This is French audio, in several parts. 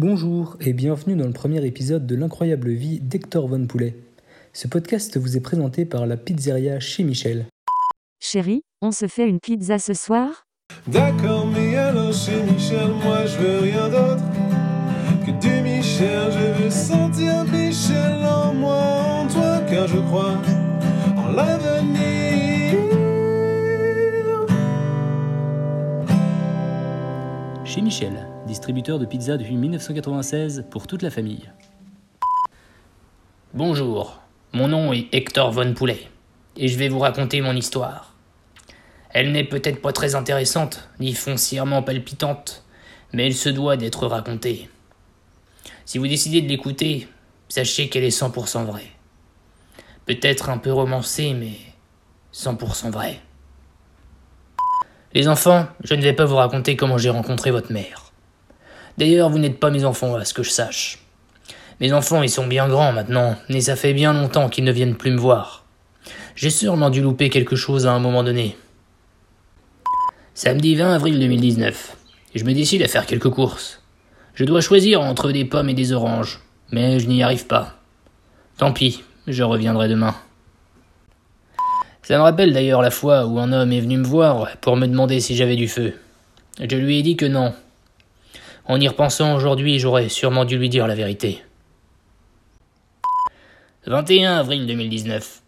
Bonjour et bienvenue dans le premier épisode de l'incroyable vie d'Hector Von Poulet. Ce podcast vous est présenté par la pizzeria chez Michel. Chérie, on se fait une pizza ce soir? D'accord, mais alors chez Michel, moi je veux rien d'autre que du Michel. Je veux sentir Michel en moi, en toi, car je crois en l'avenir. Michel, distributeur de pizza depuis 1996 pour toute la famille. Bonjour, mon nom est Hector Von Poulet, et je vais vous raconter mon histoire. Elle n'est peut-être pas très intéressante, ni foncièrement palpitante, mais elle se doit d'être racontée. Si vous décidez de l'écouter, sachez qu'elle est 100% vraie. Peut-être un peu romancée, mais 100% vraie. Les enfants, je ne vais pas vous raconter comment j'ai rencontré votre mère. D'ailleurs, vous n'êtes pas mes enfants, à ce que je sache. Mes enfants, ils sont bien grands maintenant, et ça fait bien longtemps qu'ils ne viennent plus me voir. J'ai sûrement dû louper quelque chose à un moment donné. Samedi 20 avril 2019. Je me décide à faire quelques courses. Je dois choisir entre des pommes et des oranges, mais je n'y arrive pas. Tant pis, je reviendrai demain. Ça me rappelle d'ailleurs la fois où un homme est venu me voir pour me demander si j'avais du feu. Je lui ai dit que non. En y repensant aujourd'hui, j'aurais sûrement dû lui dire la vérité. 21 avril 2019.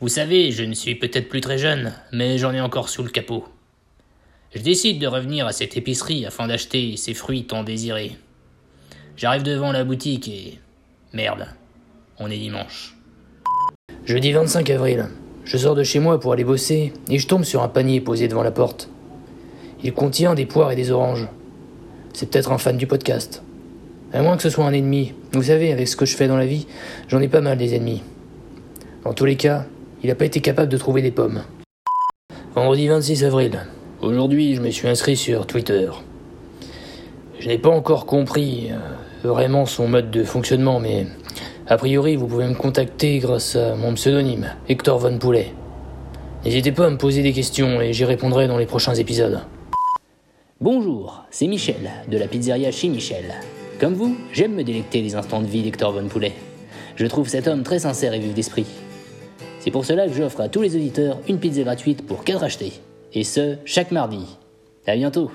Vous savez, je ne suis peut-être plus très jeune, mais j'en ai encore sous le capot. Je décide de revenir à cette épicerie afin d'acheter ces fruits tant désirés. J'arrive devant la boutique et... Merde, on est dimanche. Jeudi 25 avril. Je sors de chez moi pour aller bosser et je tombe sur un panier posé devant la porte. Il contient des poires et des oranges. C'est peut-être un fan du podcast. À moins que ce soit un ennemi. Vous savez, avec ce que je fais dans la vie, j'en ai pas mal des ennemis. Dans tous les cas, il n'a pas été capable de trouver des pommes. Vendredi 26 avril. Aujourd'hui, je me suis inscrit sur Twitter. Je n'ai pas encore compris euh, vraiment son mode de fonctionnement, mais a priori, vous pouvez me contacter grâce à mon pseudonyme, Hector Von Poulet. N'hésitez pas à me poser des questions et j'y répondrai dans les prochains épisodes. Bonjour, c'est Michel, de la pizzeria chez Michel. Comme vous, j'aime me délecter des instants de vie d'Hector Von Poulet. Je trouve cet homme très sincère et vif d'esprit. C'est pour cela que j'offre à tous les auditeurs une pizza gratuite pour 4 achetés. Et ce, chaque mardi. À bientôt